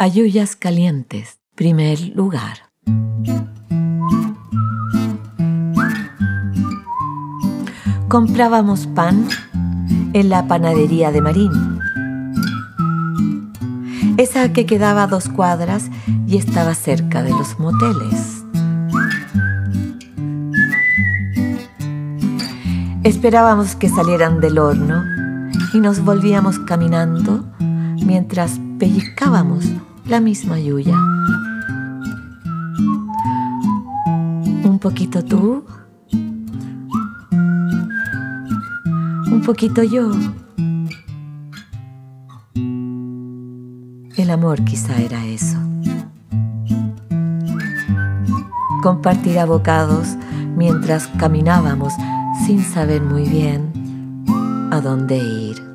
Ayuyas calientes, primer lugar. Comprábamos pan en la panadería de Marín. Esa que quedaba a dos cuadras y estaba cerca de los moteles. Esperábamos que salieran del horno y nos volvíamos caminando mientras pellizcábamos la misma Yuya. Un poquito tú, un poquito yo. El amor quizá era eso. Compartir abocados mientras caminábamos sin saber muy bien a dónde ir.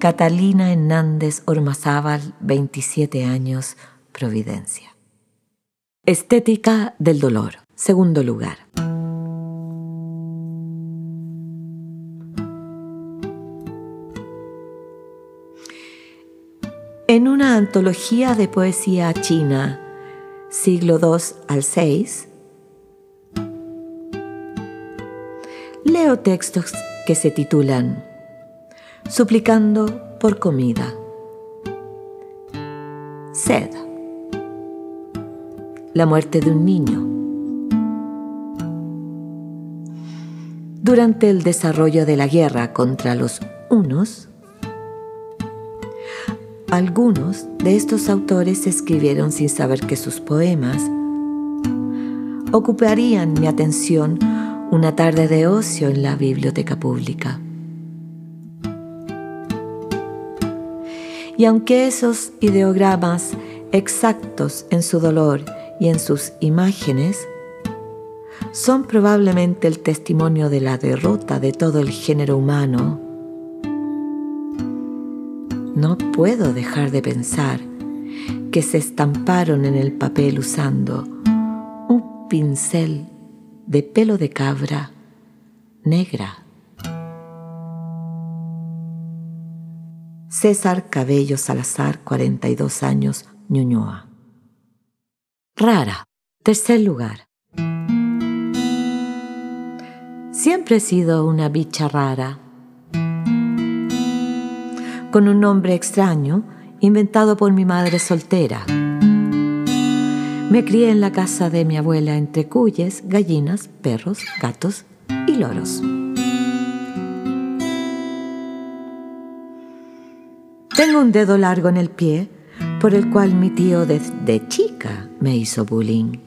Catalina Hernández Ormazábal, 27 años, Providencia. Estética del dolor, segundo lugar. En una antología de poesía china, siglo II al VI, leo textos que se titulan suplicando por comida. Sed. La muerte de un niño. Durante el desarrollo de la guerra contra los hunos, algunos de estos autores escribieron sin saber que sus poemas ocuparían mi atención una tarde de ocio en la biblioteca pública. Y aunque esos ideogramas exactos en su dolor y en sus imágenes son probablemente el testimonio de la derrota de todo el género humano, no puedo dejar de pensar que se estamparon en el papel usando un pincel de pelo de cabra negra. César Cabello Salazar, 42 años, Ñuñoa. Rara, tercer lugar. Siempre he sido una bicha rara, con un nombre extraño inventado por mi madre soltera. Me crié en la casa de mi abuela entre cuyes, gallinas, perros, gatos y loros. Tengo un dedo largo en el pie por el cual mi tío desde chica me hizo bullying.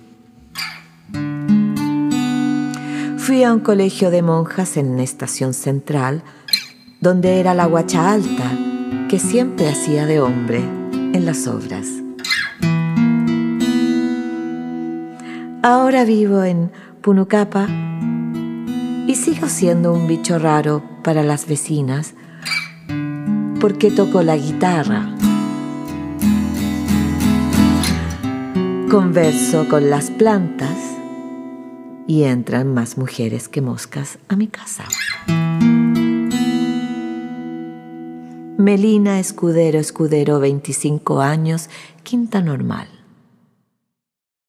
Fui a un colegio de monjas en Estación Central, donde era la guacha alta que siempre hacía de hombre en las obras. Ahora vivo en Punucapa y sigo siendo un bicho raro para las vecinas porque toco la guitarra. Converso con las plantas y entran más mujeres que moscas a mi casa. Melina Escudero Escudero, 25 años, quinta normal.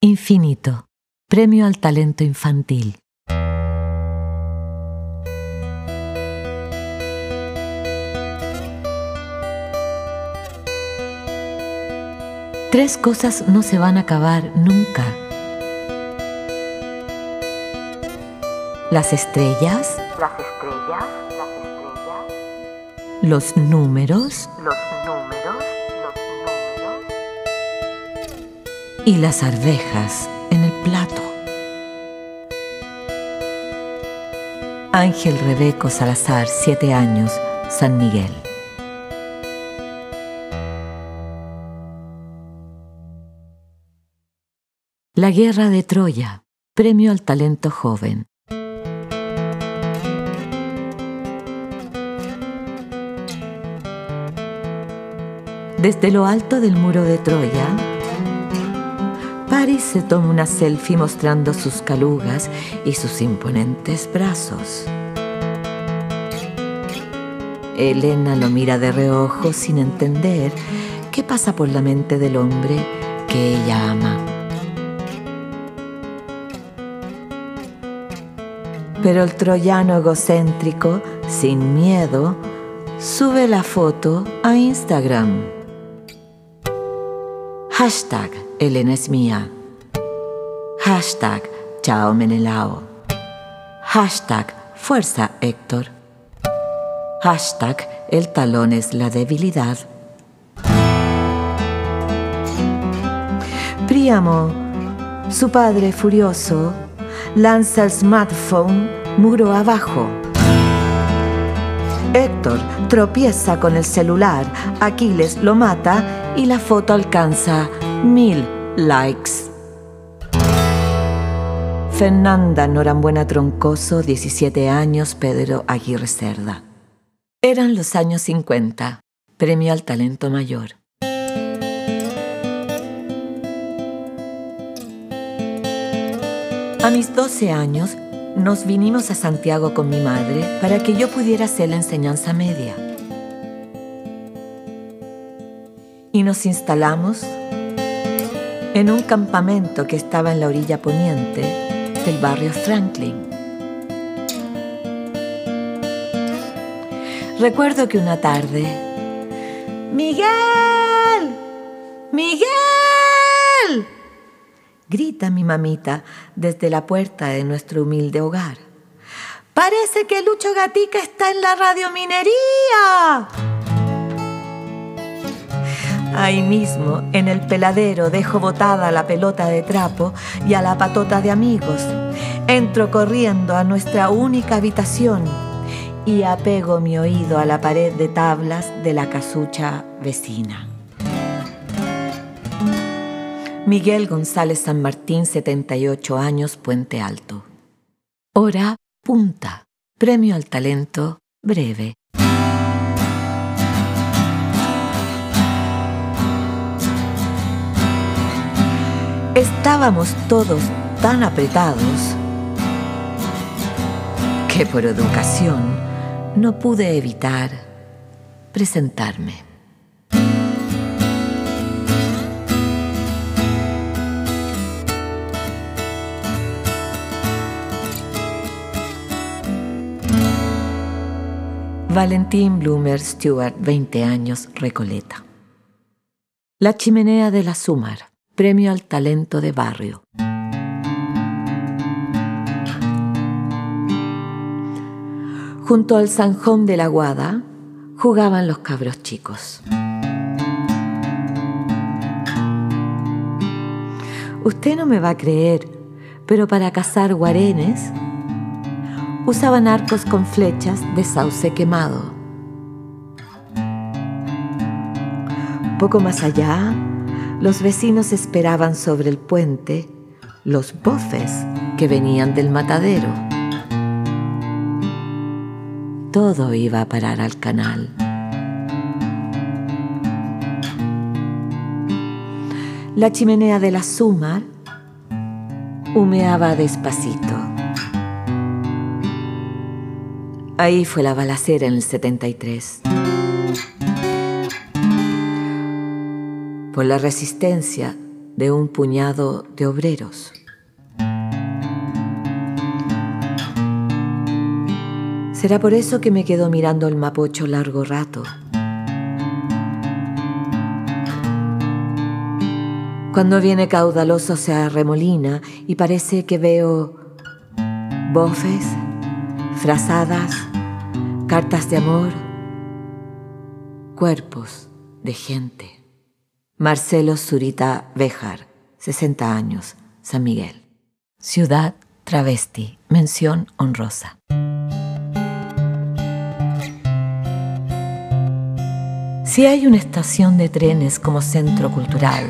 Infinito, premio al talento infantil. Tres cosas no se van a acabar nunca. Las estrellas. Las estrellas. Las estrellas. Los números. Los números. Los números. Y las arvejas en el plato. Ángel Rebeco Salazar, siete años, San Miguel. La Guerra de Troya, Premio al Talento Joven. Desde lo alto del muro de Troya, Paris se toma una selfie mostrando sus calugas y sus imponentes brazos. Elena lo mira de reojo sin entender qué pasa por la mente del hombre que ella ama. Pero el troyano egocéntrico, sin miedo, sube la foto a Instagram. Hashtag Elena es mía. Hashtag Chao Menelao. Hashtag Fuerza Héctor. Hashtag El talón es la debilidad. Príamo, su padre furioso, lanza el smartphone muro abajo. Héctor tropieza con el celular, Aquiles lo mata y la foto alcanza mil likes. Fernanda Norambuena Troncoso, 17 años, Pedro Aguirre Cerda. Eran los años 50, premio al talento mayor. A mis 12 años nos vinimos a Santiago con mi madre para que yo pudiera hacer la enseñanza media. Y nos instalamos en un campamento que estaba en la orilla poniente del barrio Franklin. Recuerdo que una tarde, Miguel, Miguel, grita mi mamita desde la puerta de nuestro humilde hogar. Parece que Lucho Gatica está en la radiominería. Ahí mismo, en el peladero, dejo botada la pelota de trapo y a la patota de amigos. Entro corriendo a nuestra única habitación y apego mi oído a la pared de tablas de la casucha vecina. Miguel González San Martín, 78 años, Puente Alto. Hora punta. Premio al talento breve. Estábamos todos tan apretados que por educación no pude evitar presentarme. Valentín Bloomer Stewart, 20 años, Recoleta. La chimenea de la Sumar, premio al talento de barrio. Junto al zanjón de la Guada jugaban los cabros chicos. Usted no me va a creer, pero para cazar guarenes usaban arcos con flechas de sauce quemado. Poco más allá, los vecinos esperaban sobre el puente los bofes que venían del matadero todo iba a parar al canal. La chimenea de la Sumar humeaba despacito. Ahí fue la balacera en el 73. Por la resistencia de un puñado de obreros. Será por eso que me quedo mirando el mapocho largo rato. Cuando viene caudaloso se arremolina y parece que veo bofes, frazadas, cartas de amor, cuerpos de gente. Marcelo Zurita Bejar, 60 años, San Miguel. Ciudad Travesti, mención honrosa. Si hay una estación de trenes como centro cultural,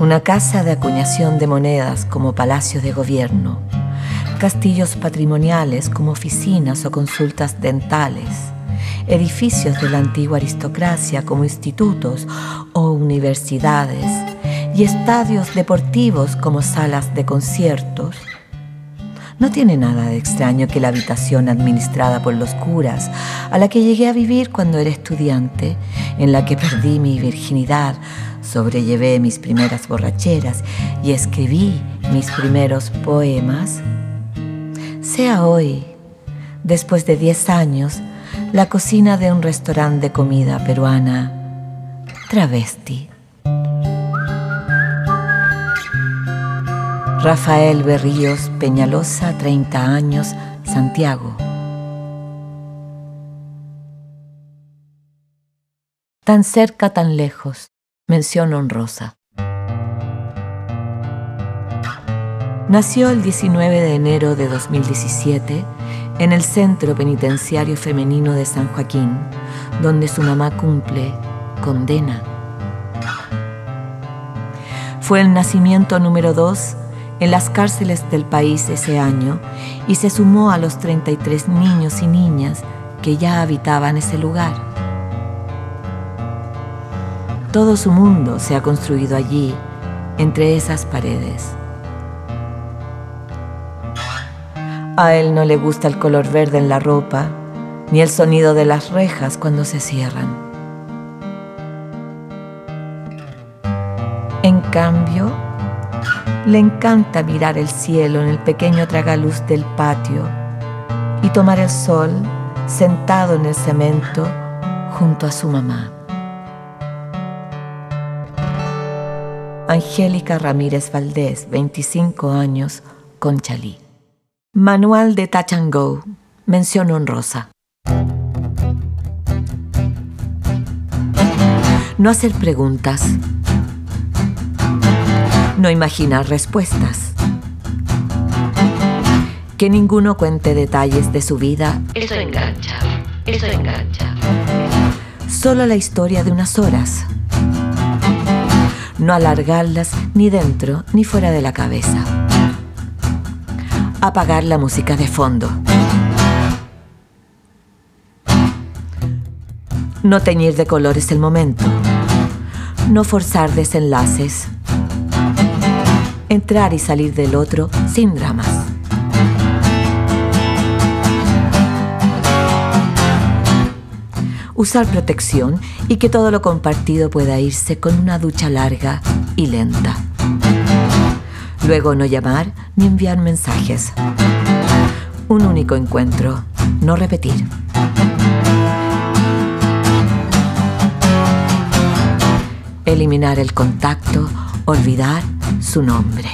una casa de acuñación de monedas como palacio de gobierno, castillos patrimoniales como oficinas o consultas dentales, edificios de la antigua aristocracia como institutos o universidades y estadios deportivos como salas de conciertos, No tiene nada de extraño que la habitación administrada por los curas, a la que llegué a vivir cuando era estudiante, en la que perdí mi virginidad, sobrellevé mis primeras borracheras y escribí mis primeros poemas, sea hoy, después de 10 años, la cocina de un restaurante de comida peruana travesti. Rafael Berríos Peñalosa, 30 años, Santiago. Tan cerca, tan lejos. Mención honrosa. Nació el 19 de enero de 2017 en el Centro Penitenciario Femenino de San Joaquín, donde su mamá cumple condena. Fue el nacimiento número 2 en las cárceles del país ese año y se sumó a los 33 niños y niñas que ya habitaban ese lugar. Todo su mundo se ha construido allí, entre esas paredes. A él no le gusta el color verde en la ropa, ni el sonido de las rejas cuando se cierran. En cambio, le encanta mirar el cielo en el pequeño tragaluz del patio y tomar el sol sentado en el cemento junto a su mamá. Angélica Ramírez Valdés, 25 años, Conchalí. Manual de Touch and Go, mención honrosa. No hacer preguntas no imaginar respuestas. Que ninguno cuente detalles de su vida. Eso engancha, eso engancha. Solo la historia de unas horas. No alargarlas ni dentro ni fuera de la cabeza. Apagar la música de fondo. No teñir de colores el momento. No forzar desenlaces entrar y salir del otro sin dramas. Usar protección y que todo lo compartido pueda irse con una ducha larga y lenta. Luego no llamar ni enviar mensajes. Un único encuentro, no repetir. Eliminar el contacto, olvidar su nombre.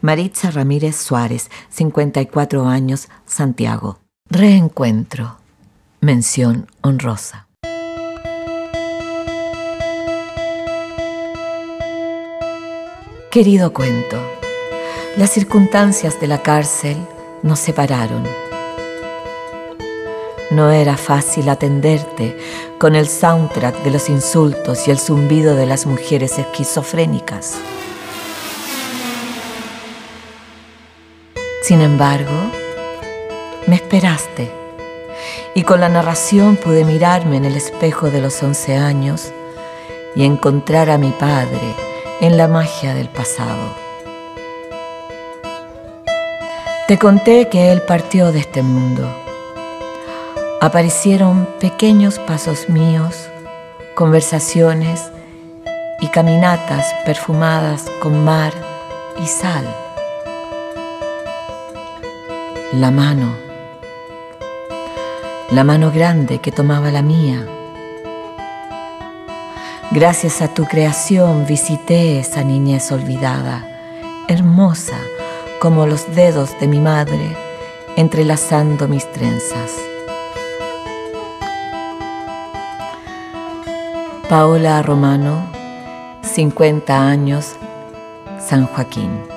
Maritza Ramírez Suárez, 54 años, Santiago. Reencuentro. Mención honrosa. Querido cuento, las circunstancias de la cárcel nos separaron no era fácil atenderte con el soundtrack de los insultos y el zumbido de las mujeres esquizofrénicas. Sin embargo, me esperaste y con la narración pude mirarme en el espejo de los once años y encontrar a mi padre en la magia del pasado. Te conté que él partió de este mundo aparecieron pequeños pasos míos, conversaciones y caminatas perfumadas con mar y sal. La mano, la mano grande que tomaba la mía. Gracias a tu creación visité esa niñez olvidada, hermosa como los dedos de mi madre entrelazando mis trenzas. Paola Romano, 50 años, San Joaquín.